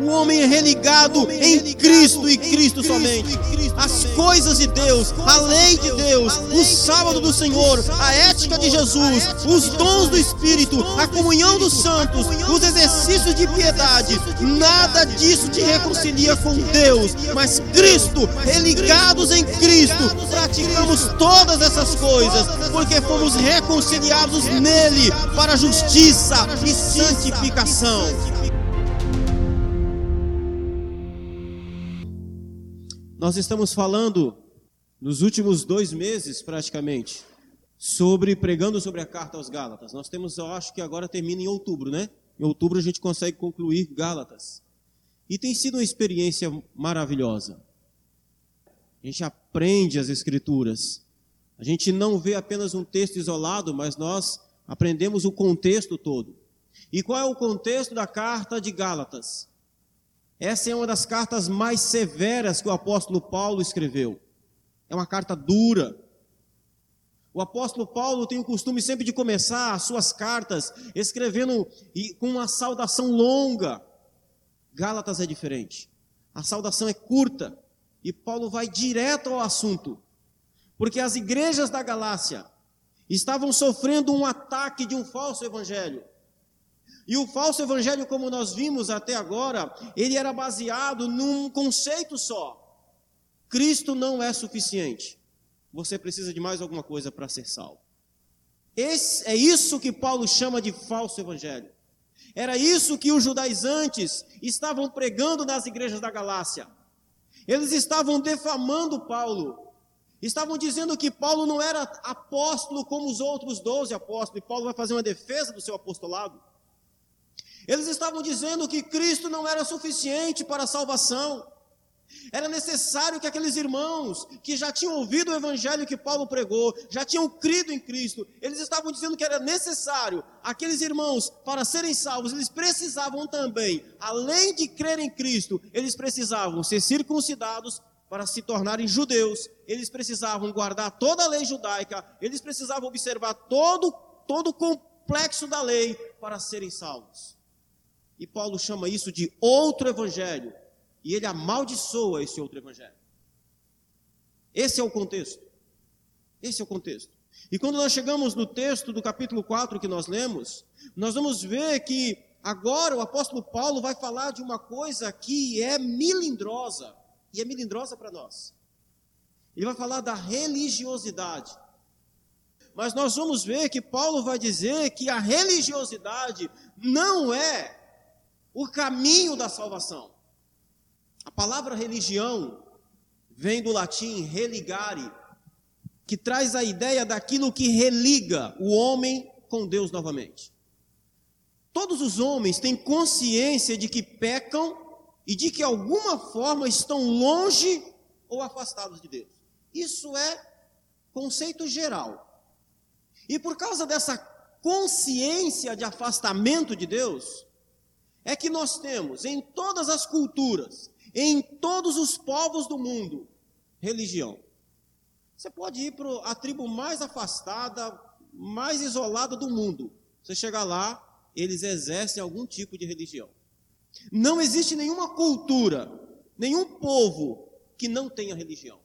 O homem é religado em Cristo e Cristo somente. As coisas de Deus, a lei de Deus, o sábado do Senhor, a ética de Jesus, os dons do Espírito, a comunhão dos santos, os exercícios de piedade, nada disso te reconcilia com Deus, mas Cristo, religados em Cristo, praticamos todas essas coisas, porque fomos reconciliados nele para justiça e santificação. Nós estamos falando nos últimos dois meses, praticamente, sobre pregando sobre a carta aos Gálatas. Nós temos, eu acho que agora termina em outubro, né? Em outubro a gente consegue concluir Gálatas. E tem sido uma experiência maravilhosa. A gente aprende as Escrituras. A gente não vê apenas um texto isolado, mas nós aprendemos o contexto todo. E qual é o contexto da carta de Gálatas? Essa é uma das cartas mais severas que o apóstolo Paulo escreveu. É uma carta dura. O apóstolo Paulo tem o costume sempre de começar as suas cartas escrevendo com uma saudação longa. Gálatas é diferente. A saudação é curta e Paulo vai direto ao assunto. Porque as igrejas da Galácia estavam sofrendo um ataque de um falso evangelho. E o falso evangelho, como nós vimos até agora, ele era baseado num conceito só: Cristo não é suficiente. Você precisa de mais alguma coisa para ser salvo. Esse, é isso que Paulo chama de falso evangelho. Era isso que os judaizantes estavam pregando nas igrejas da Galácia. Eles estavam defamando Paulo. Estavam dizendo que Paulo não era apóstolo como os outros doze apóstolos. E Paulo vai fazer uma defesa do seu apostolado. Eles estavam dizendo que Cristo não era suficiente para a salvação. Era necessário que aqueles irmãos que já tinham ouvido o evangelho que Paulo pregou, já tinham crido em Cristo, eles estavam dizendo que era necessário, aqueles irmãos, para serem salvos, eles precisavam também, além de crer em Cristo, eles precisavam ser circuncidados para se tornarem judeus, eles precisavam guardar toda a lei judaica, eles precisavam observar todo, todo o complexo da lei para serem salvos. E Paulo chama isso de outro evangelho. E ele amaldiçoa esse outro evangelho. Esse é o contexto. Esse é o contexto. E quando nós chegamos no texto do capítulo 4 que nós lemos, nós vamos ver que agora o apóstolo Paulo vai falar de uma coisa que é milindrosa, e é milindrosa para nós. Ele vai falar da religiosidade. Mas nós vamos ver que Paulo vai dizer que a religiosidade não é o caminho da salvação. A palavra religião vem do latim religare, que traz a ideia daquilo que religa o homem com Deus novamente. Todos os homens têm consciência de que pecam e de que alguma forma estão longe ou afastados de Deus. Isso é conceito geral. E por causa dessa consciência de afastamento de Deus, é que nós temos em todas as culturas, em todos os povos do mundo, religião. Você pode ir para a tribo mais afastada, mais isolada do mundo. Você chega lá, eles exercem algum tipo de religião. Não existe nenhuma cultura, nenhum povo que não tenha religião.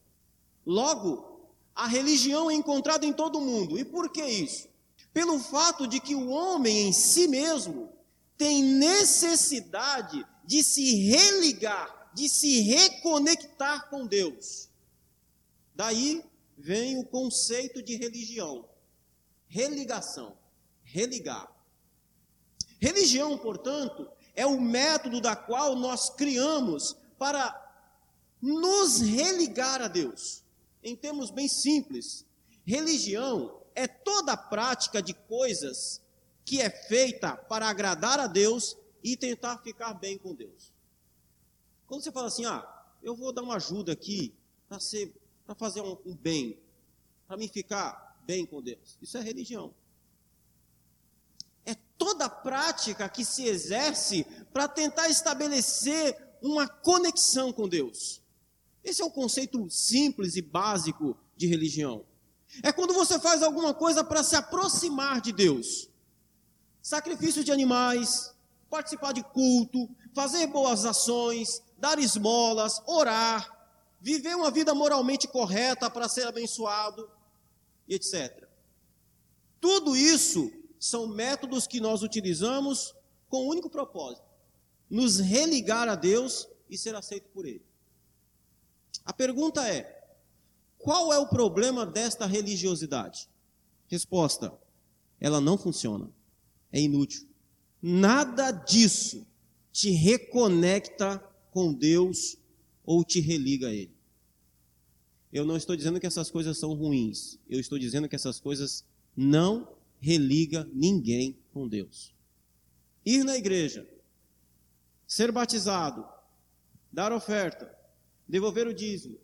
Logo, a religião é encontrada em todo o mundo. E por que isso? Pelo fato de que o homem em si mesmo tem necessidade de se religar, de se reconectar com Deus. Daí vem o conceito de religião, religação, religar. Religião, portanto, é o método da qual nós criamos para nos religar a Deus. Em termos bem simples, religião é toda a prática de coisas que é feita para agradar a Deus e tentar ficar bem com Deus. Quando você fala assim, ah, eu vou dar uma ajuda aqui para fazer um, um bem, para me ficar bem com Deus. Isso é religião. É toda prática que se exerce para tentar estabelecer uma conexão com Deus. Esse é o conceito simples e básico de religião. É quando você faz alguma coisa para se aproximar de Deus sacrifício de animais, participar de culto, fazer boas ações, dar esmolas, orar, viver uma vida moralmente correta para ser abençoado, etc. Tudo isso são métodos que nós utilizamos com o único propósito: nos religar a Deus e ser aceito por Ele. A pergunta é: qual é o problema desta religiosidade? Resposta: ela não funciona, é inútil. Nada disso te reconecta com Deus ou te religa a Ele. Eu não estou dizendo que essas coisas são ruins, eu estou dizendo que essas coisas não religa ninguém com Deus. Ir na igreja, ser batizado, dar oferta, devolver o dízimo,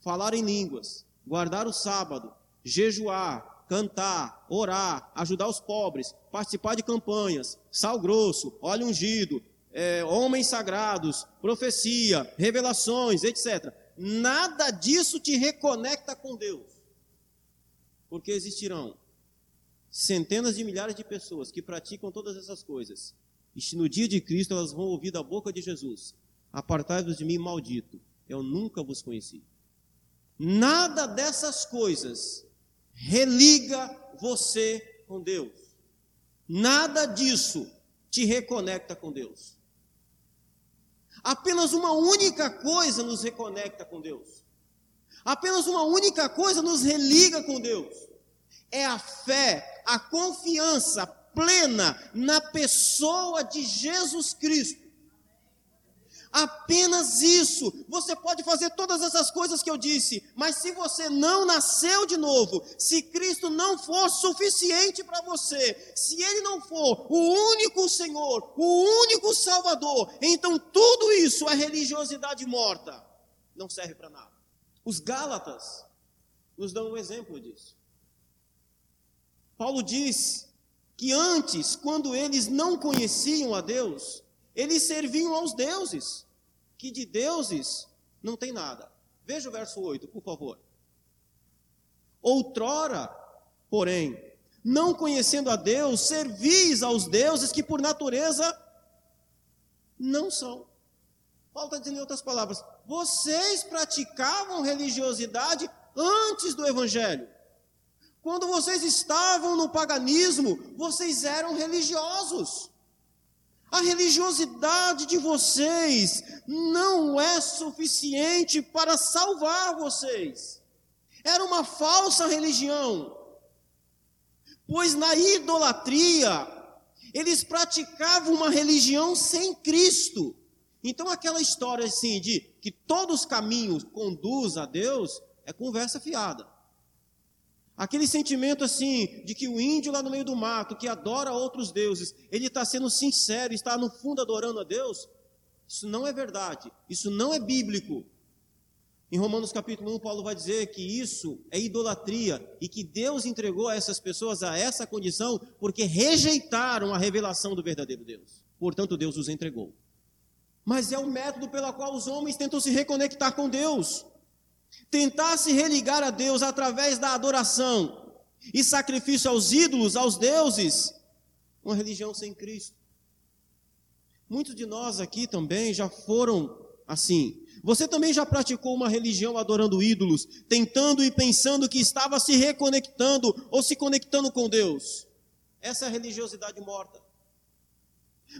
falar em línguas, guardar o sábado, jejuar, cantar, orar, ajudar os pobres, participar de campanhas, sal grosso, óleo ungido, é, homens sagrados, profecia, revelações, etc. Nada disso te reconecta com Deus. Porque existirão centenas de milhares de pessoas que praticam todas essas coisas. E no dia de Cristo elas vão ouvir da boca de Jesus: Apartai-vos de mim, maldito, eu nunca vos conheci. Nada dessas coisas religa você com Deus. Nada disso te reconecta com Deus. Apenas uma única coisa nos reconecta com Deus. Apenas uma única coisa nos religa com Deus. É a fé, a confiança plena na pessoa de Jesus Cristo. Apenas isso. Você pode fazer todas essas coisas que eu disse, mas se você não nasceu de novo, se Cristo não for suficiente para você, se Ele não for o único Senhor, o único Salvador, então tudo isso é religiosidade morta. Não serve para nada. Os Gálatas nos dão um exemplo disso. Paulo diz que antes, quando eles não conheciam a Deus, eles serviam aos deuses, que de deuses não tem nada. Veja o verso 8, por favor. Outrora, porém, não conhecendo a Deus, servis aos deuses que por natureza não são. Paulo está dizendo em outras palavras: vocês praticavam religiosidade antes do Evangelho. Quando vocês estavam no paganismo, vocês eram religiosos. A religiosidade de vocês não é suficiente para salvar vocês. Era uma falsa religião. Pois na idolatria, eles praticavam uma religião sem Cristo. Então aquela história assim de que todos os caminhos conduzem a Deus é conversa fiada. Aquele sentimento assim, de que o índio lá no meio do mato, que adora outros deuses, ele está sendo sincero, está no fundo adorando a Deus, isso não é verdade, isso não é bíblico. Em Romanos capítulo 1, Paulo vai dizer que isso é idolatria e que Deus entregou a essas pessoas a essa condição porque rejeitaram a revelação do verdadeiro Deus. Portanto, Deus os entregou. Mas é o método pelo qual os homens tentam se reconectar com Deus. Tentar se religar a Deus através da adoração e sacrifício aos ídolos, aos deuses, uma religião sem Cristo. Muitos de nós aqui também já foram assim. Você também já praticou uma religião adorando ídolos, tentando e pensando que estava se reconectando ou se conectando com Deus. Essa é a religiosidade morta.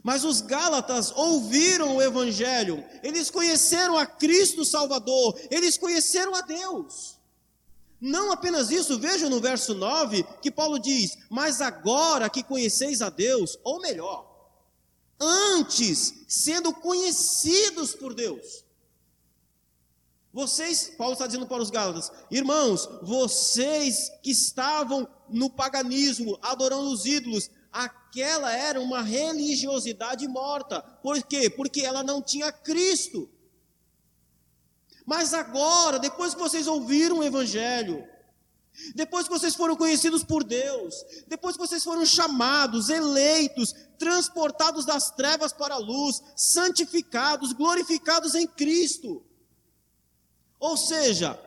Mas os Gálatas ouviram o Evangelho, eles conheceram a Cristo Salvador, eles conheceram a Deus. Não apenas isso, vejam no verso 9 que Paulo diz: Mas agora que conheceis a Deus, ou melhor, antes sendo conhecidos por Deus. Vocês, Paulo está dizendo para os Gálatas, irmãos, vocês que estavam no paganismo, adorando os ídolos, aquela era uma religiosidade morta. Por quê? Porque ela não tinha Cristo. Mas agora, depois que vocês ouviram o Evangelho, depois que vocês foram conhecidos por Deus, depois que vocês foram chamados, eleitos, transportados das trevas para a luz, santificados, glorificados em Cristo. Ou seja,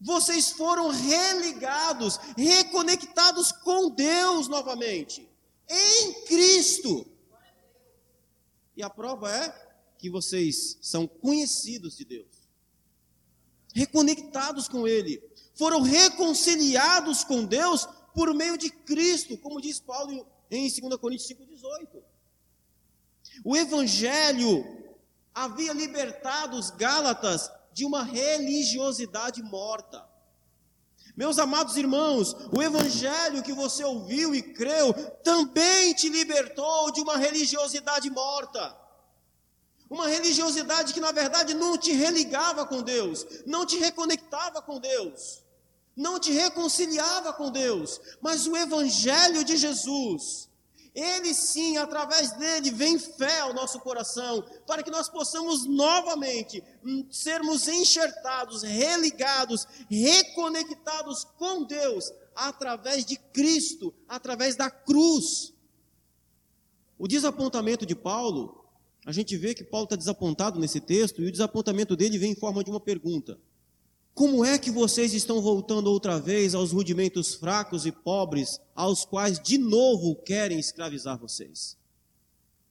vocês foram religados, reconectados com Deus novamente em Cristo. E a prova é que vocês são conhecidos de Deus, reconectados com Ele, foram reconciliados com Deus por meio de Cristo, como diz Paulo em 2 Coríntios 5,18. O Evangelho havia libertado os Gálatas de uma religiosidade morta. Meus amados irmãos, o evangelho que você ouviu e creu também te libertou de uma religiosidade morta. Uma religiosidade que na verdade não te religava com Deus, não te reconectava com Deus, não te reconciliava com Deus, mas o evangelho de Jesus ele sim, através dele, vem fé ao nosso coração, para que nós possamos novamente hum, sermos enxertados, religados, reconectados com Deus, através de Cristo, através da cruz. O desapontamento de Paulo, a gente vê que Paulo está desapontado nesse texto, e o desapontamento dele vem em forma de uma pergunta. Como é que vocês estão voltando outra vez aos rudimentos fracos e pobres, aos quais de novo querem escravizar vocês?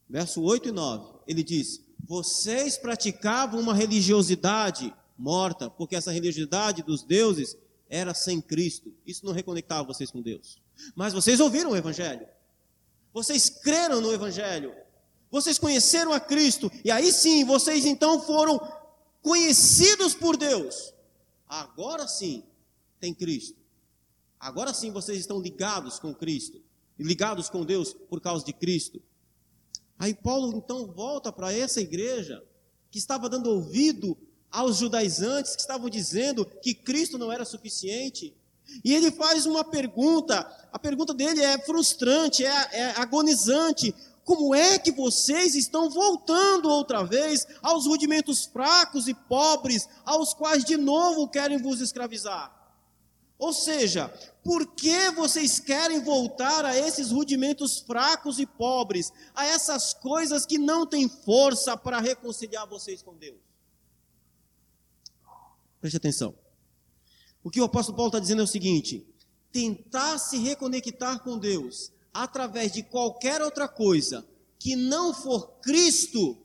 Verso 8 e 9, ele diz: Vocês praticavam uma religiosidade morta, porque essa religiosidade dos deuses era sem Cristo. Isso não reconectava vocês com Deus. Mas vocês ouviram o Evangelho, vocês creram no Evangelho, vocês conheceram a Cristo, e aí sim vocês então foram conhecidos por Deus agora sim tem Cristo. Agora sim vocês estão ligados com Cristo, ligados com Deus por causa de Cristo. Aí Paulo então volta para essa igreja que estava dando ouvido aos judaizantes que estavam dizendo que Cristo não era suficiente. E ele faz uma pergunta, a pergunta dele é frustrante, é, é agonizante. Como é que vocês estão voltando outra vez aos rudimentos fracos e pobres, aos quais de novo querem vos escravizar? Ou seja, por que vocês querem voltar a esses rudimentos fracos e pobres, a essas coisas que não têm força para reconciliar vocês com Deus? Preste atenção. O que o apóstolo Paulo está dizendo é o seguinte: tentar se reconectar com Deus através de qualquer outra coisa que não for Cristo,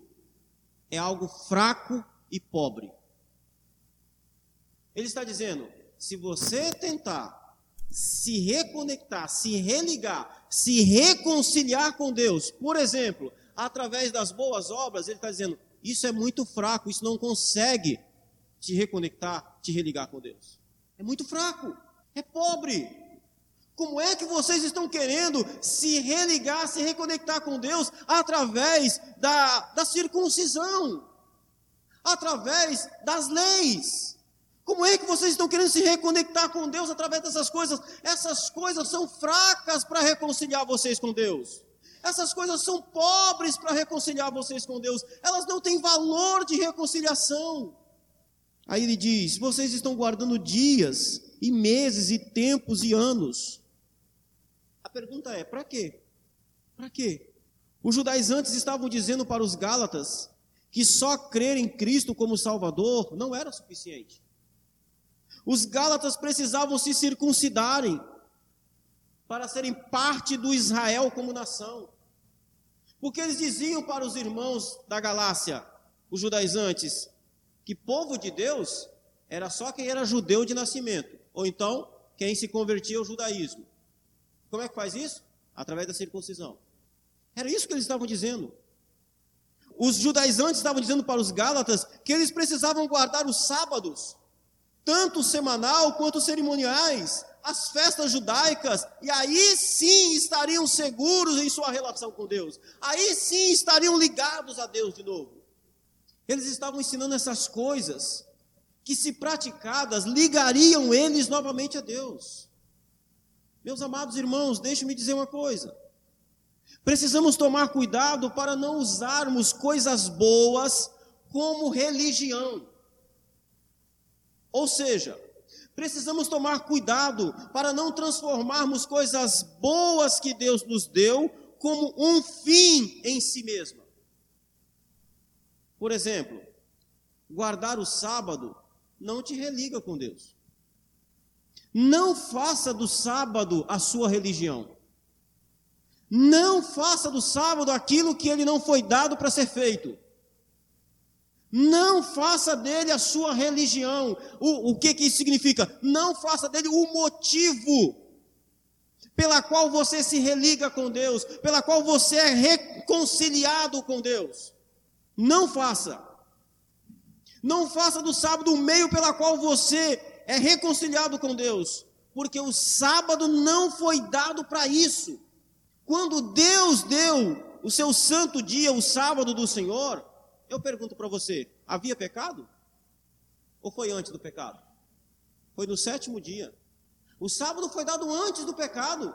é algo fraco e pobre. Ele está dizendo: se você tentar se reconectar, se religar, se reconciliar com Deus, por exemplo, através das boas obras, ele está dizendo: isso é muito fraco, isso não consegue te reconectar, te religar com Deus. É muito fraco, é pobre. Como é que vocês estão querendo se religar, se reconectar com Deus através da, da circuncisão, através das leis? Como é que vocês estão querendo se reconectar com Deus através dessas coisas? Essas coisas são fracas para reconciliar vocês com Deus. Essas coisas são pobres para reconciliar vocês com Deus. Elas não têm valor de reconciliação. Aí ele diz: vocês estão guardando dias e meses e tempos e anos pergunta é: para quê? Para quê? Os judaizantes estavam dizendo para os gálatas que só crer em Cristo como Salvador não era suficiente. Os gálatas precisavam se circuncidarem para serem parte do Israel como nação. Porque eles diziam para os irmãos da Galácia, os judaizantes, que povo de Deus era só quem era judeu de nascimento, ou então quem se convertia ao judaísmo. Como é que faz isso? Através da circuncisão. Era isso que eles estavam dizendo. Os judaizantes estavam dizendo para os gálatas que eles precisavam guardar os sábados, tanto semanal quanto cerimoniais, as festas judaicas, e aí sim estariam seguros em sua relação com Deus. Aí sim estariam ligados a Deus de novo. Eles estavam ensinando essas coisas que, se praticadas, ligariam eles novamente a Deus. Meus amados irmãos, deixe-me dizer uma coisa. Precisamos tomar cuidado para não usarmos coisas boas como religião. Ou seja, precisamos tomar cuidado para não transformarmos coisas boas que Deus nos deu como um fim em si mesma. Por exemplo, guardar o sábado não te religa com Deus. Não faça do sábado a sua religião. Não faça do sábado aquilo que ele não foi dado para ser feito. Não faça dele a sua religião. O, o que, que isso significa? Não faça dele o motivo pela qual você se religa com Deus, pela qual você é reconciliado com Deus. Não faça. Não faça do sábado o meio pela qual você é reconciliado com Deus, porque o sábado não foi dado para isso. Quando Deus deu o seu santo dia, o sábado do Senhor, eu pergunto para você: havia pecado? Ou foi antes do pecado? Foi no sétimo dia. O sábado foi dado antes do pecado.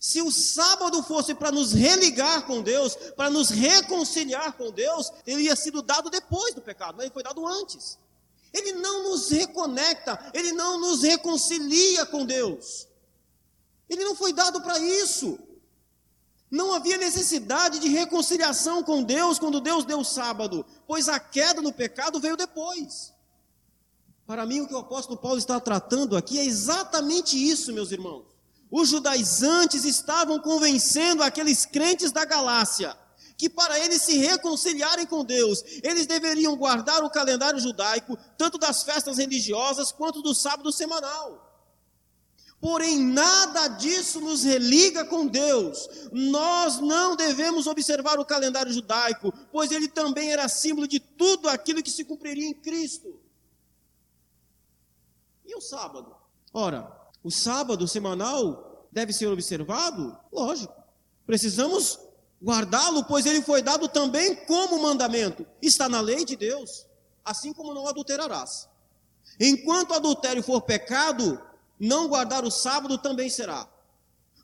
Se o sábado fosse para nos religar com Deus, para nos reconciliar com Deus, ele ia sido dado depois do pecado, mas ele foi dado antes. Ele não nos reconecta, ele não nos reconcilia com Deus. Ele não foi dado para isso. Não havia necessidade de reconciliação com Deus quando Deus deu o sábado, pois a queda no pecado veio depois. Para mim, o que o apóstolo Paulo está tratando aqui é exatamente isso, meus irmãos. Os judaizantes estavam convencendo aqueles crentes da Galácia que para eles se reconciliarem com Deus, eles deveriam guardar o calendário judaico, tanto das festas religiosas quanto do sábado semanal. Porém, nada disso nos religa com Deus. Nós não devemos observar o calendário judaico, pois ele também era símbolo de tudo aquilo que se cumpriria em Cristo. E o sábado? Ora, o sábado semanal deve ser observado? Lógico. Precisamos guardá-lo, pois ele foi dado também como mandamento. Está na lei de Deus, assim como não adulterarás. Enquanto o adultério for pecado, não guardar o sábado também será.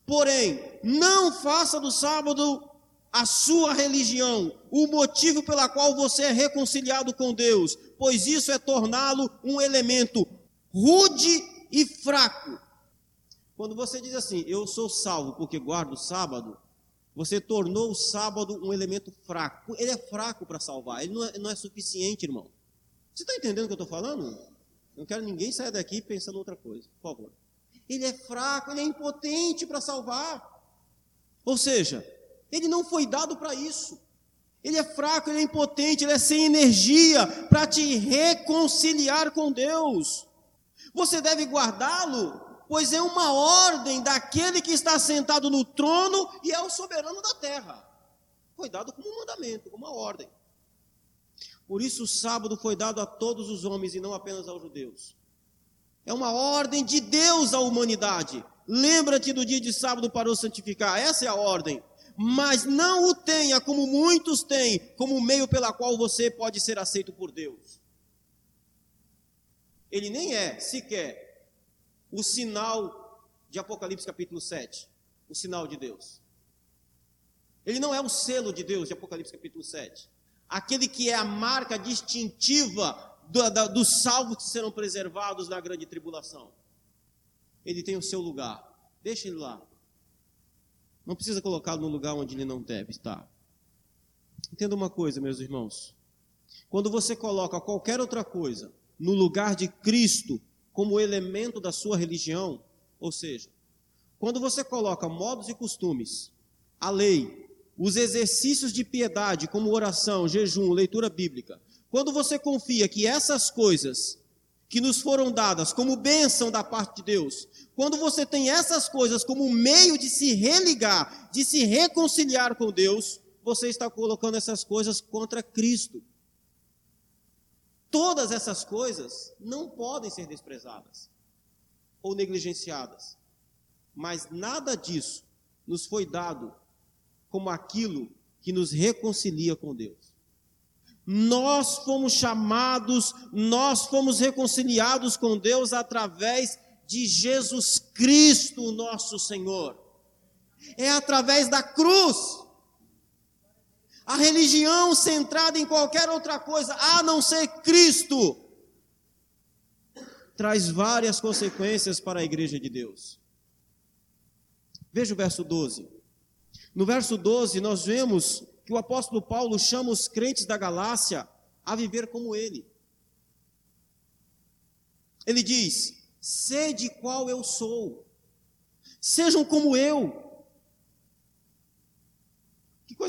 Porém, não faça do sábado a sua religião, o motivo pela qual você é reconciliado com Deus, pois isso é torná-lo um elemento rude e fraco. Quando você diz assim, eu sou salvo porque guardo o sábado, você tornou o sábado um elemento fraco. Ele é fraco para salvar, ele não é, não é, suficiente, irmão. Você está entendendo o que eu estou falando? Não quero ninguém sair daqui pensando outra coisa, por favor. Ele é fraco, ele é impotente para salvar. Ou seja, ele não foi dado para isso. Ele é fraco, ele é impotente, ele é sem energia para te reconciliar com Deus. Você deve guardá-lo pois é uma ordem daquele que está sentado no trono e é o soberano da terra. Foi dado como um mandamento, como uma ordem. Por isso o sábado foi dado a todos os homens e não apenas aos judeus. É uma ordem de Deus à humanidade. Lembra-te do dia de sábado para o santificar. Essa é a ordem. Mas não o tenha como muitos têm, como meio pela qual você pode ser aceito por Deus. Ele nem é sequer o sinal de Apocalipse capítulo 7, o sinal de Deus. Ele não é o selo de Deus de Apocalipse capítulo 7. Aquele que é a marca distintiva do, dos salvos que serão preservados na grande tribulação. Ele tem o seu lugar. Deixa ele lá. Não precisa colocá-lo no lugar onde ele não deve estar. Entenda uma coisa, meus irmãos. Quando você coloca qualquer outra coisa no lugar de Cristo, como elemento da sua religião, ou seja, quando você coloca modos e costumes, a lei, os exercícios de piedade, como oração, jejum, leitura bíblica, quando você confia que essas coisas que nos foram dadas como bênção da parte de Deus, quando você tem essas coisas como meio de se religar, de se reconciliar com Deus, você está colocando essas coisas contra Cristo. Todas essas coisas não podem ser desprezadas ou negligenciadas. Mas nada disso nos foi dado como aquilo que nos reconcilia com Deus. Nós fomos chamados, nós fomos reconciliados com Deus através de Jesus Cristo, nosso Senhor. É através da cruz. A religião centrada em qualquer outra coisa, a não ser Cristo, traz várias consequências para a igreja de Deus. Veja o verso 12. No verso 12, nós vemos que o apóstolo Paulo chama os crentes da Galácia a viver como ele. Ele diz: sede qual eu sou, sejam como eu.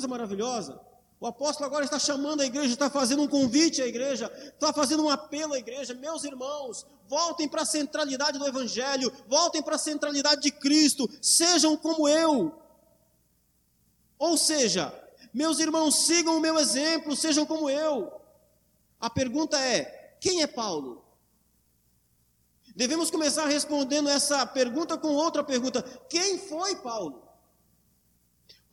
Coisa maravilhosa. O apóstolo agora está chamando a igreja, está fazendo um convite à igreja, está fazendo um apelo à igreja. Meus irmãos, voltem para a centralidade do Evangelho, voltem para a centralidade de Cristo, sejam como eu. Ou seja, meus irmãos, sigam o meu exemplo, sejam como eu. A pergunta é: quem é Paulo? Devemos começar respondendo essa pergunta com outra pergunta: quem foi Paulo?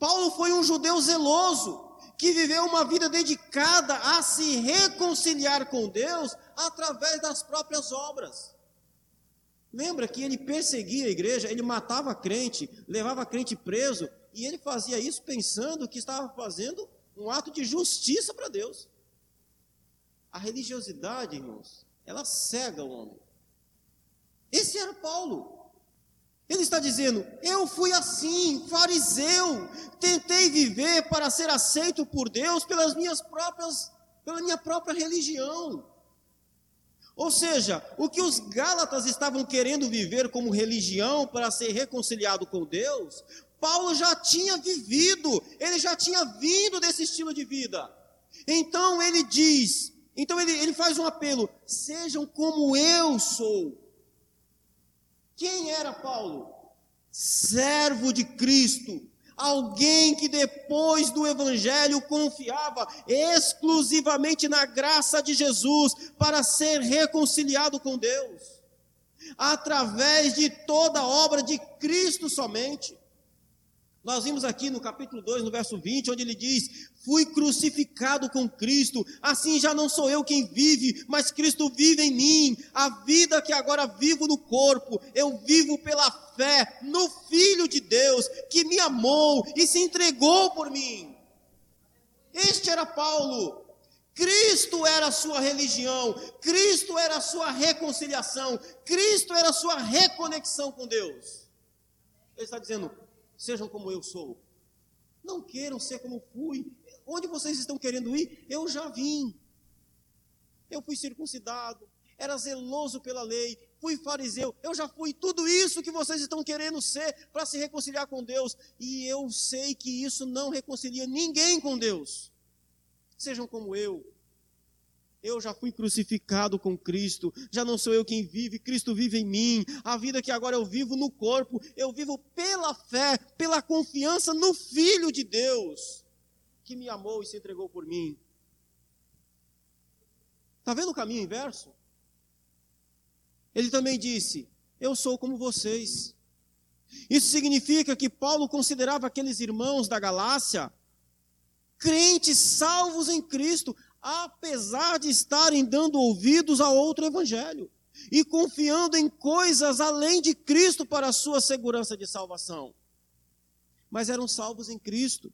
Paulo foi um judeu zeloso, que viveu uma vida dedicada a se reconciliar com Deus através das próprias obras. Lembra que ele perseguia a igreja, ele matava crente, levava crente preso, e ele fazia isso pensando que estava fazendo um ato de justiça para Deus. A religiosidade, irmãos, ela cega o homem. Esse era Paulo. Ele está dizendo: Eu fui assim, fariseu, tentei viver para ser aceito por Deus pelas minhas próprias, pela minha própria religião. Ou seja, o que os Gálatas estavam querendo viver como religião para ser reconciliado com Deus, Paulo já tinha vivido, ele já tinha vindo desse estilo de vida. Então ele diz, então ele, ele faz um apelo: sejam como eu sou. Quem era Paulo? Servo de Cristo, alguém que depois do Evangelho confiava exclusivamente na graça de Jesus para ser reconciliado com Deus, através de toda a obra de Cristo somente. Nós vimos aqui no capítulo 2, no verso 20, onde ele diz: Fui crucificado com Cristo, assim já não sou eu quem vive, mas Cristo vive em mim. A vida que agora vivo no corpo, eu vivo pela fé no Filho de Deus, que me amou e se entregou por mim. Este era Paulo. Cristo era a sua religião, Cristo era a sua reconciliação, Cristo era a sua reconexão com Deus. Ele está dizendo: sejam como eu sou. Não queiram ser como fui. Onde vocês estão querendo ir? Eu já vim. Eu fui circuncidado, era zeloso pela lei, fui fariseu, eu já fui tudo isso que vocês estão querendo ser para se reconciliar com Deus, e eu sei que isso não reconcilia ninguém com Deus. Sejam como eu, eu já fui crucificado com Cristo, já não sou eu quem vive, Cristo vive em mim. A vida que agora eu vivo no corpo, eu vivo pela fé, pela confiança no Filho de Deus, que me amou e se entregou por mim. Está vendo o caminho inverso? Ele também disse: Eu sou como vocês. Isso significa que Paulo considerava aqueles irmãos da Galácia crentes salvos em Cristo, apesar de estarem dando ouvidos a outro evangelho e confiando em coisas além de Cristo para a sua segurança de salvação. Mas eram salvos em Cristo.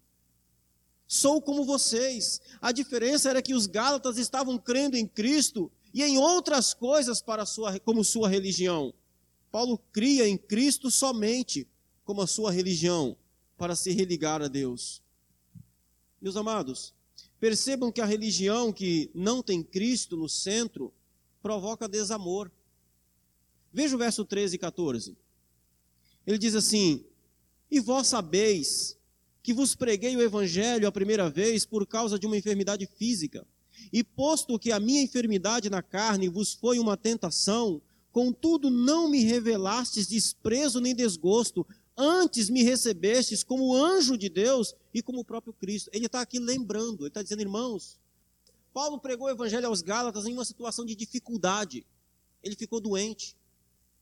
Sou como vocês. A diferença era que os Gálatas estavam crendo em Cristo e em outras coisas para sua, como sua religião. Paulo cria em Cristo somente como a sua religião para se religar a Deus. Meus amados, Percebam que a religião que não tem Cristo no centro provoca desamor. Veja o verso 13 e 14. Ele diz assim: E vós sabeis que vos preguei o evangelho a primeira vez por causa de uma enfermidade física. E posto que a minha enfermidade na carne vos foi uma tentação, contudo não me revelastes desprezo nem desgosto, Antes me recebestes como anjo de Deus e como o próprio Cristo. Ele está aqui lembrando, ele está dizendo, irmãos, Paulo pregou o evangelho aos Gálatas em uma situação de dificuldade. Ele ficou doente,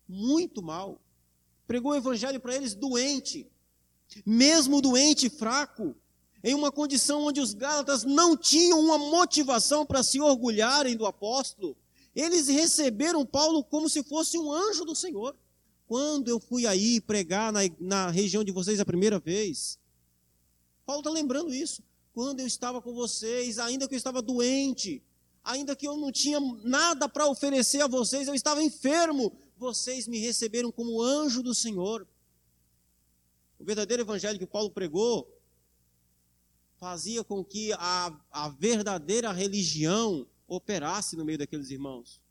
muito mal. Pregou o evangelho para eles doente, mesmo doente, fraco, em uma condição onde os Gálatas não tinham uma motivação para se orgulharem do apóstolo. Eles receberam Paulo como se fosse um anjo do Senhor. Quando eu fui aí pregar na, na região de vocês a primeira vez, Paulo está lembrando isso. Quando eu estava com vocês, ainda que eu estava doente, ainda que eu não tinha nada para oferecer a vocês, eu estava enfermo, vocês me receberam como anjo do Senhor. O verdadeiro evangelho que Paulo pregou fazia com que a, a verdadeira religião operasse no meio daqueles irmãos.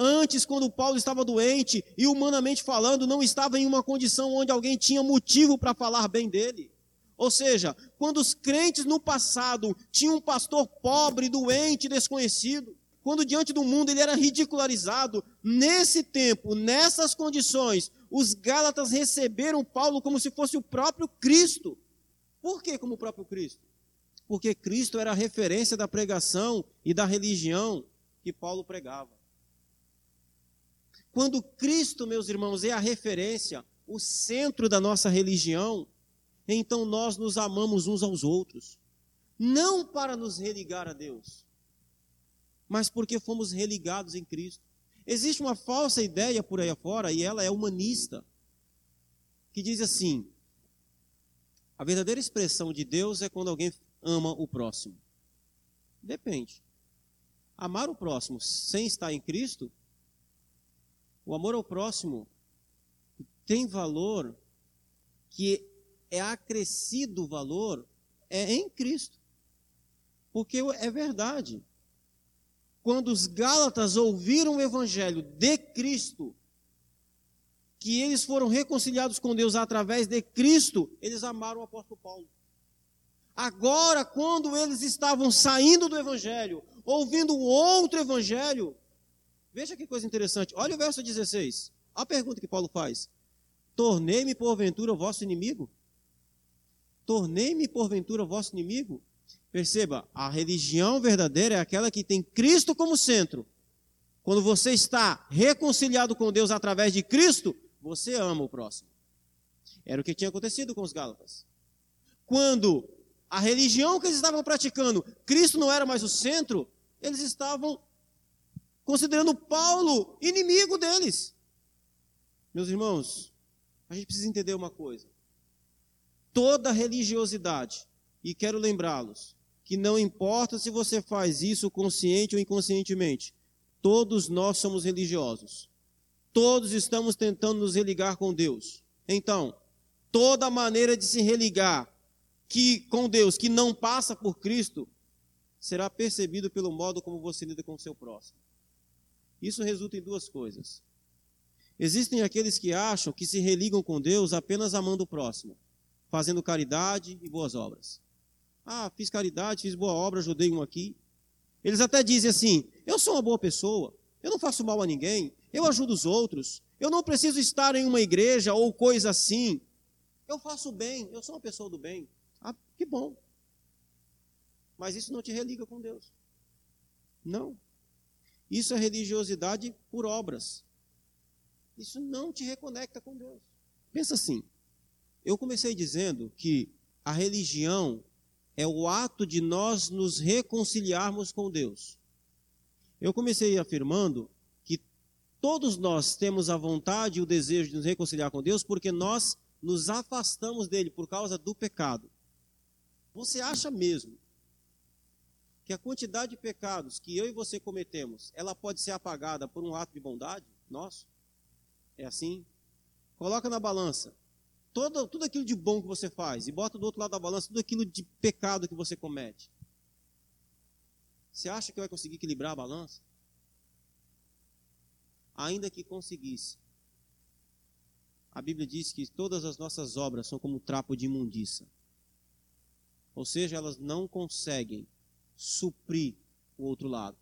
Antes, quando Paulo estava doente e humanamente falando, não estava em uma condição onde alguém tinha motivo para falar bem dele. Ou seja, quando os crentes no passado tinham um pastor pobre, doente, desconhecido, quando diante do mundo ele era ridicularizado, nesse tempo, nessas condições, os Gálatas receberam Paulo como se fosse o próprio Cristo. Por que como o próprio Cristo? Porque Cristo era a referência da pregação e da religião que Paulo pregava. Quando Cristo, meus irmãos, é a referência, o centro da nossa religião, então nós nos amamos uns aos outros. Não para nos religar a Deus, mas porque fomos religados em Cristo. Existe uma falsa ideia por aí afora, e ela é humanista, que diz assim: a verdadeira expressão de Deus é quando alguém ama o próximo. Depende. Amar o próximo sem estar em Cristo, o amor ao próximo tem valor que é acrescido valor é em Cristo. Porque é verdade. Quando os Gálatas ouviram o evangelho de Cristo, que eles foram reconciliados com Deus através de Cristo, eles amaram o apóstolo Paulo. Agora, quando eles estavam saindo do evangelho, ouvindo outro evangelho, veja que coisa interessante. Olha o verso 16. A pergunta que Paulo faz: Tornei-me porventura vosso inimigo? tornei-me porventura vosso inimigo? Perceba, a religião verdadeira é aquela que tem Cristo como centro. Quando você está reconciliado com Deus através de Cristo, você ama o próximo. Era o que tinha acontecido com os Gálatas. Quando a religião que eles estavam praticando, Cristo não era mais o centro, eles estavam considerando Paulo inimigo deles. Meus irmãos, a gente precisa entender uma coisa toda religiosidade. E quero lembrá-los que não importa se você faz isso consciente ou inconscientemente, todos nós somos religiosos. Todos estamos tentando nos religar com Deus. Então, toda maneira de se religar que com Deus que não passa por Cristo será percebido pelo modo como você lida com o seu próximo. Isso resulta em duas coisas. Existem aqueles que acham que se religam com Deus apenas amando o próximo fazendo caridade e boas obras. Ah, fiz caridade, fiz boa obra, ajudei um aqui. Eles até dizem assim: eu sou uma boa pessoa, eu não faço mal a ninguém, eu ajudo os outros, eu não preciso estar em uma igreja ou coisa assim. Eu faço bem, eu sou uma pessoa do bem. Ah, que bom. Mas isso não te religa com Deus. Não. Isso é religiosidade por obras. Isso não te reconecta com Deus. Pensa assim: eu comecei dizendo que a religião é o ato de nós nos reconciliarmos com Deus. Eu comecei afirmando que todos nós temos a vontade e o desejo de nos reconciliar com Deus porque nós nos afastamos dele por causa do pecado. Você acha mesmo que a quantidade de pecados que eu e você cometemos, ela pode ser apagada por um ato de bondade nosso? É assim? Coloca na balança todo, tudo aquilo de bom que você faz e bota do outro lado da balança tudo aquilo de pecado que você comete. Você acha que vai conseguir equilibrar a balança? Ainda que conseguisse. A Bíblia diz que todas as nossas obras são como trapo de imundícia. Ou seja, elas não conseguem suprir o outro lado.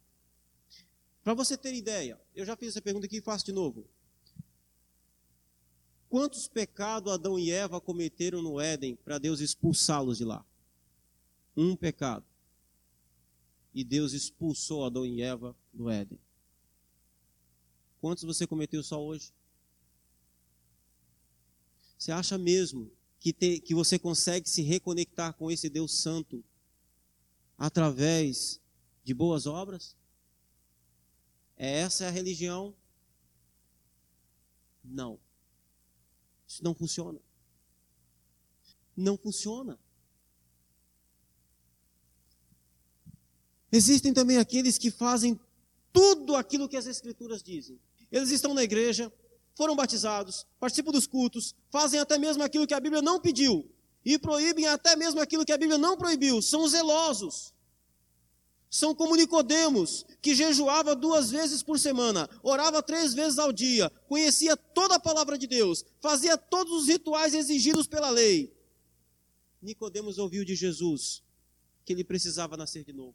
Para você ter ideia, eu já fiz essa pergunta aqui e faço de novo. Quantos pecados Adão e Eva cometeram no Éden para Deus expulsá-los de lá? Um pecado. E Deus expulsou Adão e Eva do Éden. Quantos você cometeu só hoje? Você acha mesmo que, te, que você consegue se reconectar com esse Deus Santo através de boas obras? É essa a religião? Não. Isso não funciona. Não funciona. Existem também aqueles que fazem tudo aquilo que as Escrituras dizem. Eles estão na igreja, foram batizados, participam dos cultos, fazem até mesmo aquilo que a Bíblia não pediu e proíbem até mesmo aquilo que a Bíblia não proibiu. São zelosos. São como Nicodemos, que jejuava duas vezes por semana, orava três vezes ao dia, conhecia toda a palavra de Deus, fazia todos os rituais exigidos pela lei. Nicodemos ouviu de Jesus que ele precisava nascer de novo.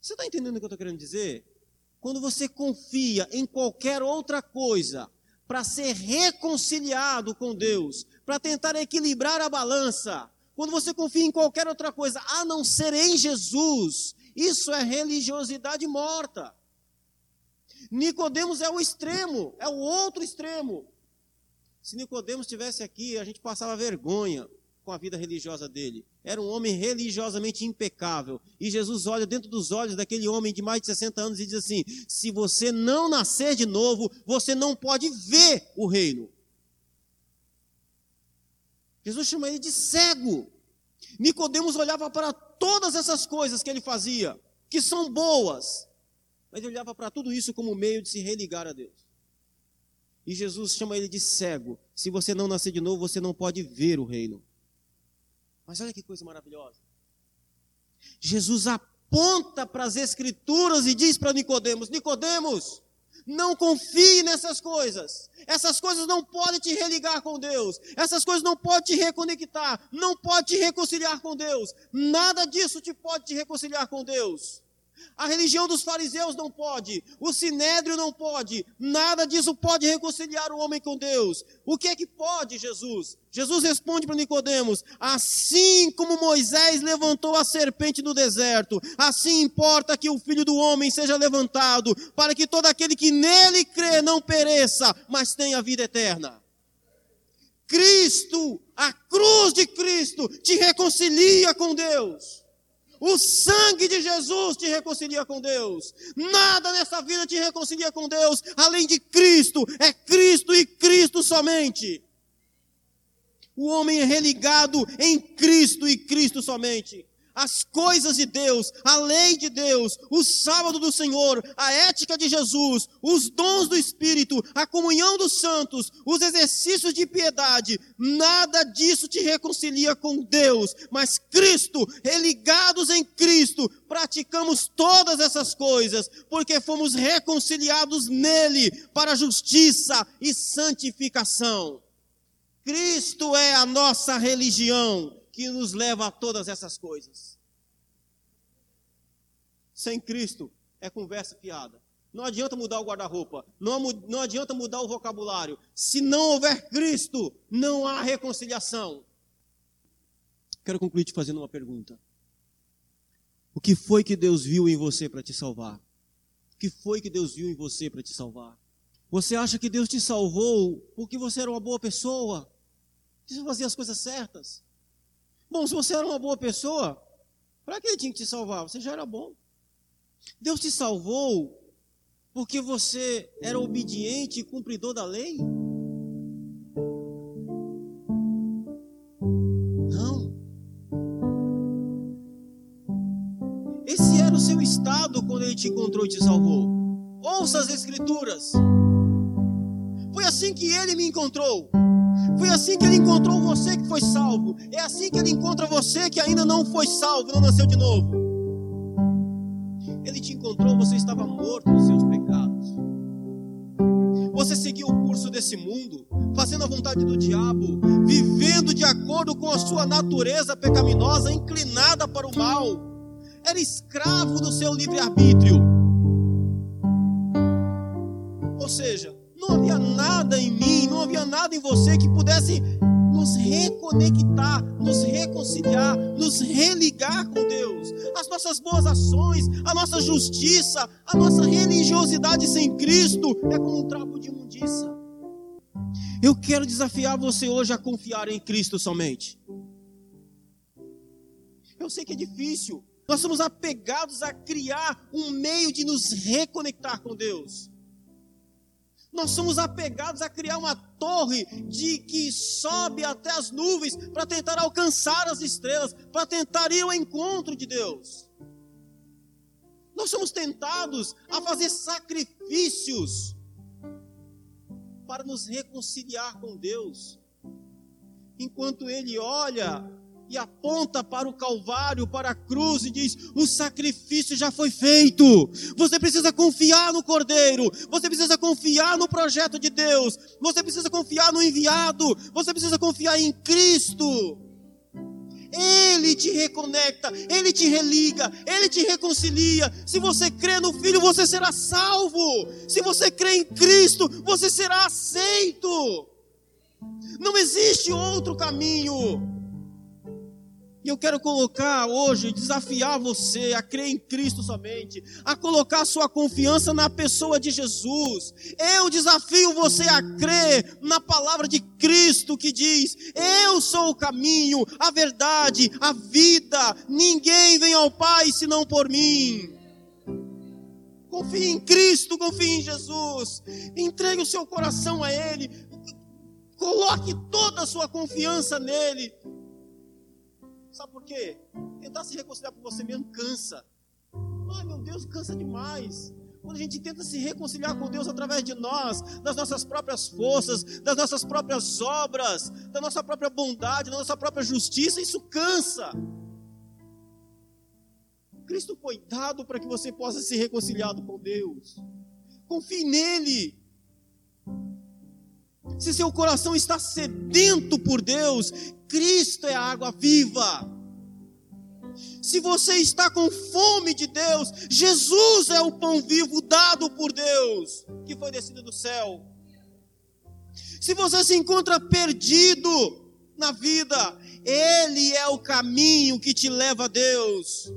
Você está entendendo o que eu estou querendo dizer? Quando você confia em qualquer outra coisa para ser reconciliado com Deus, para tentar equilibrar a balança, quando você confia em qualquer outra coisa a não ser em Jesus, isso é religiosidade morta. Nicodemos é o extremo, é o outro extremo. Se Nicodemos estivesse aqui, a gente passava vergonha com a vida religiosa dele. Era um homem religiosamente impecável. E Jesus olha dentro dos olhos daquele homem de mais de 60 anos e diz assim: se você não nascer de novo, você não pode ver o reino. Jesus chama ele de cego. Nicodemos olhava para todas essas coisas que ele fazia, que são boas, mas ele olhava para tudo isso como meio de se religar a Deus. E Jesus chama ele de cego. Se você não nascer de novo, você não pode ver o reino. Mas olha que coisa maravilhosa. Jesus aponta para as escrituras e diz para Nicodemos: Nicodemos, não confie nessas coisas. Essas coisas não podem te religar com Deus. Essas coisas não podem te reconectar. Não pode te reconciliar com Deus. Nada disso te pode te reconciliar com Deus. A religião dos fariseus não pode, o sinédrio não pode, nada disso pode reconciliar o homem com Deus. O que é que pode, Jesus? Jesus responde para Nicodemos: Assim como Moisés levantou a serpente no deserto, assim importa que o Filho do homem seja levantado, para que todo aquele que nele crê não pereça, mas tenha vida eterna. Cristo, a cruz de Cristo, te reconcilia com Deus. O sangue de Jesus te reconcilia com Deus. Nada nessa vida te reconcilia com Deus além de Cristo. É Cristo e Cristo somente. O homem é religado em Cristo e Cristo somente as coisas de Deus, a lei de Deus, o sábado do Senhor, a ética de Jesus, os dons do Espírito, a comunhão dos santos, os exercícios de piedade, nada disso te reconcilia com Deus, mas Cristo, religados em Cristo, praticamos todas essas coisas, porque fomos reconciliados nele para justiça e santificação. Cristo é a nossa religião que nos leva a todas essas coisas. Sem Cristo é conversa fiada. Não adianta mudar o guarda-roupa, não, não adianta mudar o vocabulário. Se não houver Cristo, não há reconciliação. Quero concluir te fazendo uma pergunta. O que foi que Deus viu em você para te salvar? O que foi que Deus viu em você para te salvar? Você acha que Deus te salvou porque você era uma boa pessoa? Que você fazia as coisas certas? Bom, se você era uma boa pessoa, para que ele tinha que te salvar? Você já era bom. Deus te salvou porque você era obediente e cumpridor da lei? Não. Esse era o seu estado quando ele te encontrou e te salvou. Ouça as Escrituras. Foi assim que ele me encontrou. Foi assim que ele encontrou você que foi salvo. É assim que ele encontra você que ainda não foi salvo, não nasceu de novo. Ele te encontrou, você estava morto nos seus pecados. Você seguiu o curso desse mundo, fazendo a vontade do diabo, vivendo de acordo com a sua natureza pecaminosa, inclinada para o mal. Era escravo do seu livre-arbítrio. Ou seja, não havia nada em mim, não havia nada em você que pudesse nos reconectar, nos reconciliar, nos religar com Deus. As nossas boas ações, a nossa justiça, a nossa religiosidade sem Cristo é como um trapo de imundiça. Eu quero desafiar você hoje a confiar em Cristo somente. Eu sei que é difícil. Nós somos apegados a criar um meio de nos reconectar com Deus. Nós somos apegados a criar uma torre de que sobe até as nuvens para tentar alcançar as estrelas, para tentar ir ao encontro de Deus. Nós somos tentados a fazer sacrifícios para nos reconciliar com Deus. Enquanto Ele olha e aponta para o Calvário, para a cruz e diz: o sacrifício já foi feito. Você precisa confiar no Cordeiro, você precisa confiar no projeto de Deus, você precisa confiar no enviado, você precisa confiar em Cristo. Ele te reconecta, Ele te religa, Ele te reconcilia. Se você crê no Filho, você será salvo. Se você crê em Cristo, você será aceito. Não existe outro caminho. E eu quero colocar hoje, desafiar você a crer em Cristo somente, a colocar sua confiança na pessoa de Jesus. Eu desafio você a crer na palavra de Cristo que diz: Eu sou o caminho, a verdade, a vida. Ninguém vem ao Pai senão por mim. Confie em Cristo, confie em Jesus. Entregue o seu coração a Ele. Coloque toda a sua confiança nele. Sabe por quê? Tentar se reconciliar com você mesmo cansa. Ai meu Deus, cansa demais. Quando a gente tenta se reconciliar com Deus através de nós, das nossas próprias forças, das nossas próprias obras, da nossa própria bondade, da nossa própria justiça, isso cansa. Cristo foi dado para que você possa ser reconciliado com Deus. Confie nele. Se seu coração está sedento por Deus, Cristo é a água viva. Se você está com fome de Deus, Jesus é o pão vivo dado por Deus, que foi descido do céu. Se você se encontra perdido na vida, Ele é o caminho que te leva a Deus.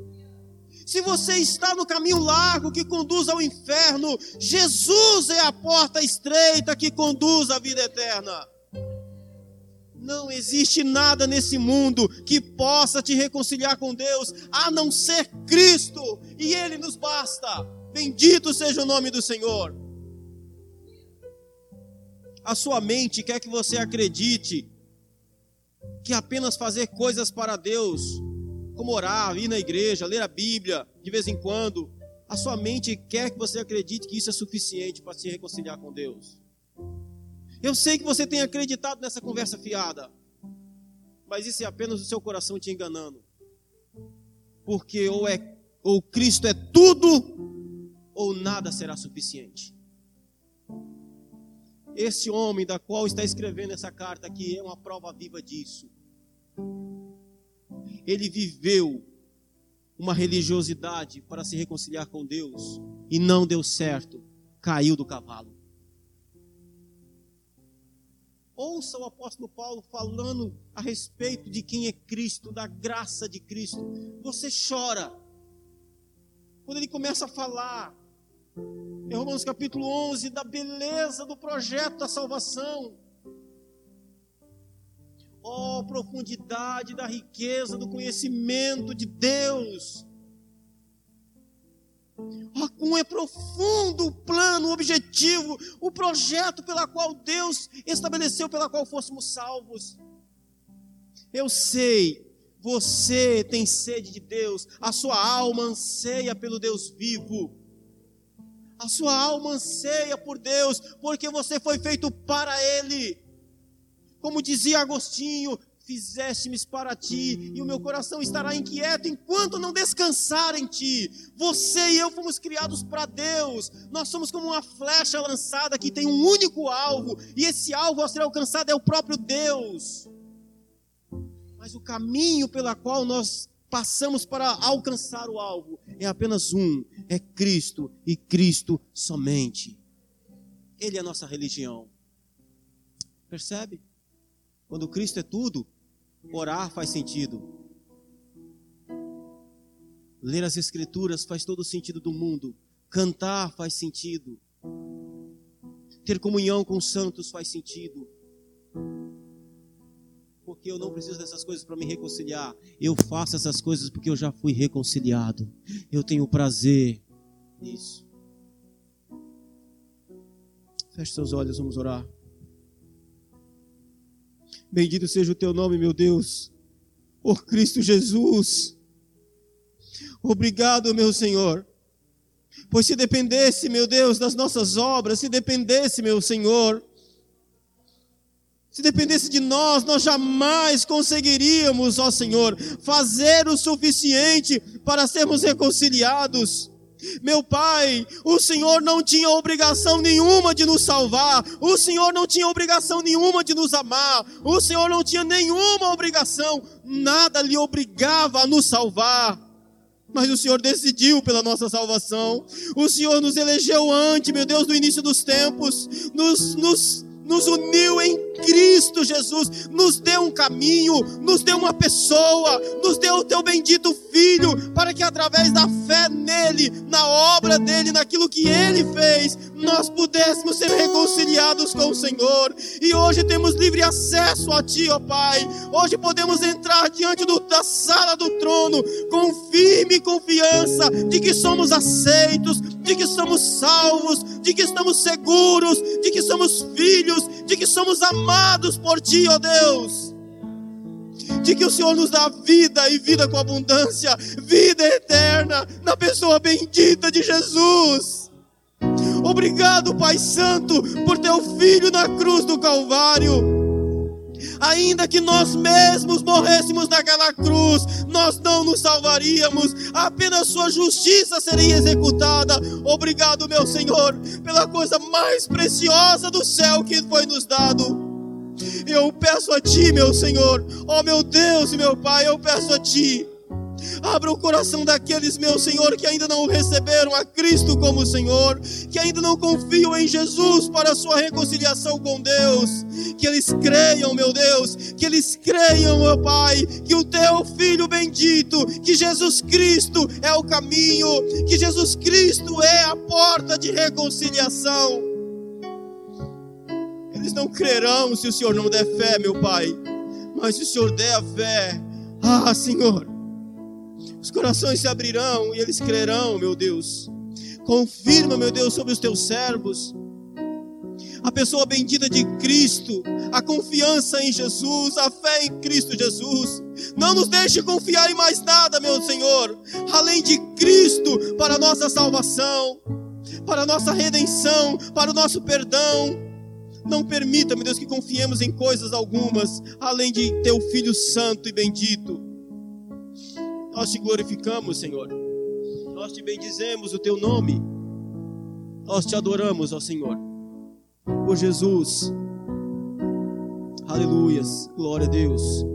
Se você está no caminho largo que conduz ao inferno, Jesus é a porta estreita que conduz à vida eterna. Não existe nada nesse mundo que possa te reconciliar com Deus, a não ser Cristo, e Ele nos basta. Bendito seja o nome do Senhor. A sua mente quer que você acredite que apenas fazer coisas para Deus, como orar, ir na igreja, ler a Bíblia de vez em quando, a sua mente quer que você acredite que isso é suficiente para se reconciliar com Deus. Eu sei que você tem acreditado nessa conversa fiada, mas isso é apenas o seu coração te enganando. Porque ou é ou Cristo é tudo ou nada será suficiente. Esse homem da qual está escrevendo essa carta aqui é uma prova viva disso. Ele viveu uma religiosidade para se reconciliar com Deus e não deu certo, caiu do cavalo. Ouça o apóstolo Paulo falando a respeito de quem é Cristo, da graça de Cristo. Você chora. Quando ele começa a falar, em Romanos capítulo 11, da beleza do projeto da salvação. Oh, profundidade da riqueza do conhecimento de Deus Como é profundo o plano, o objetivo, o projeto pela qual Deus estabeleceu, pela qual fôssemos salvos. Eu sei, você tem sede de Deus, a sua alma anseia pelo Deus vivo. A sua alma anseia por Deus, porque você foi feito para Ele. Como dizia Agostinho, fizeste-me para ti, e o meu coração estará inquieto enquanto não descansar em ti. Você e eu fomos criados para Deus. Nós somos como uma flecha lançada que tem um único alvo, e esse alvo a ser alcançado é o próprio Deus. Mas o caminho pela qual nós passamos para alcançar o alvo é apenas um, é Cristo e Cristo somente. Ele é a nossa religião. Percebe? Quando Cristo é tudo, Orar faz sentido. Ler as Escrituras faz todo o sentido do mundo. Cantar faz sentido. Ter comunhão com os santos faz sentido. Porque eu não preciso dessas coisas para me reconciliar. Eu faço essas coisas porque eu já fui reconciliado. Eu tenho prazer nisso. Feche seus olhos, vamos orar. Bendito seja o teu nome, meu Deus, por Cristo Jesus. Obrigado, meu Senhor. Pois se dependesse, meu Deus, das nossas obras, se dependesse, meu Senhor, Se dependesse de nós, nós jamais conseguiríamos, ó Senhor, fazer o suficiente para sermos reconciliados. Meu Pai, o Senhor não tinha obrigação nenhuma de nos salvar, o Senhor não tinha obrigação nenhuma de nos amar, o Senhor não tinha nenhuma obrigação, nada lhe obrigava a nos salvar. Mas o Senhor decidiu pela nossa salvação, o Senhor nos elegeu antes, meu Deus, do início dos tempos, nos, nos nos uniu em Cristo Jesus, nos deu um caminho, nos deu uma pessoa, nos deu o teu bendito Filho, para que através da fé nele, na obra dele, naquilo que ele fez, nós pudéssemos ser reconciliados com o Senhor. E hoje temos livre acesso a Ti, ó Pai. Hoje podemos entrar diante do, da sala do trono com firme confiança de que somos aceitos, de que somos salvos, de que estamos seguros, de que somos filhos, de que somos amados por Ti, ó Deus. De que o Senhor nos dá vida e vida com abundância, vida eterna, na pessoa bendita de Jesus. Obrigado, Pai Santo, por teu filho na cruz do Calvário ainda que nós mesmos morrêssemos naquela cruz, nós não nos salvaríamos, apenas Sua justiça seria executada. Obrigado, meu Senhor, pela coisa mais preciosa do céu que foi nos dado. Eu peço a Ti, meu Senhor, ó oh, meu Deus e meu Pai, eu peço a Ti Abra o coração daqueles, meu Senhor, que ainda não receberam a Cristo como Senhor, que ainda não confiam em Jesus para a sua reconciliação com Deus. Que eles creiam, meu Deus, que eles creiam, meu Pai, que o teu Filho bendito, que Jesus Cristo é o caminho, que Jesus Cristo é a porta de reconciliação. Eles não crerão se o Senhor não der fé, meu Pai, mas se o Senhor der a fé, ah, Senhor, os corações se abrirão e eles crerão, meu Deus. Confirma, meu Deus, sobre os teus servos. A pessoa bendita de Cristo, a confiança em Jesus, a fé em Cristo Jesus. Não nos deixe confiar em mais nada, meu Senhor, além de Cristo para a nossa salvação, para a nossa redenção, para o nosso perdão. Não permita, meu Deus, que confiemos em coisas algumas, além de teu Filho Santo e bendito. Nós te glorificamos, Senhor. Nós te bendizemos o teu nome. Nós te adoramos, ó Senhor. Por Jesus. Aleluias. Glória a Deus.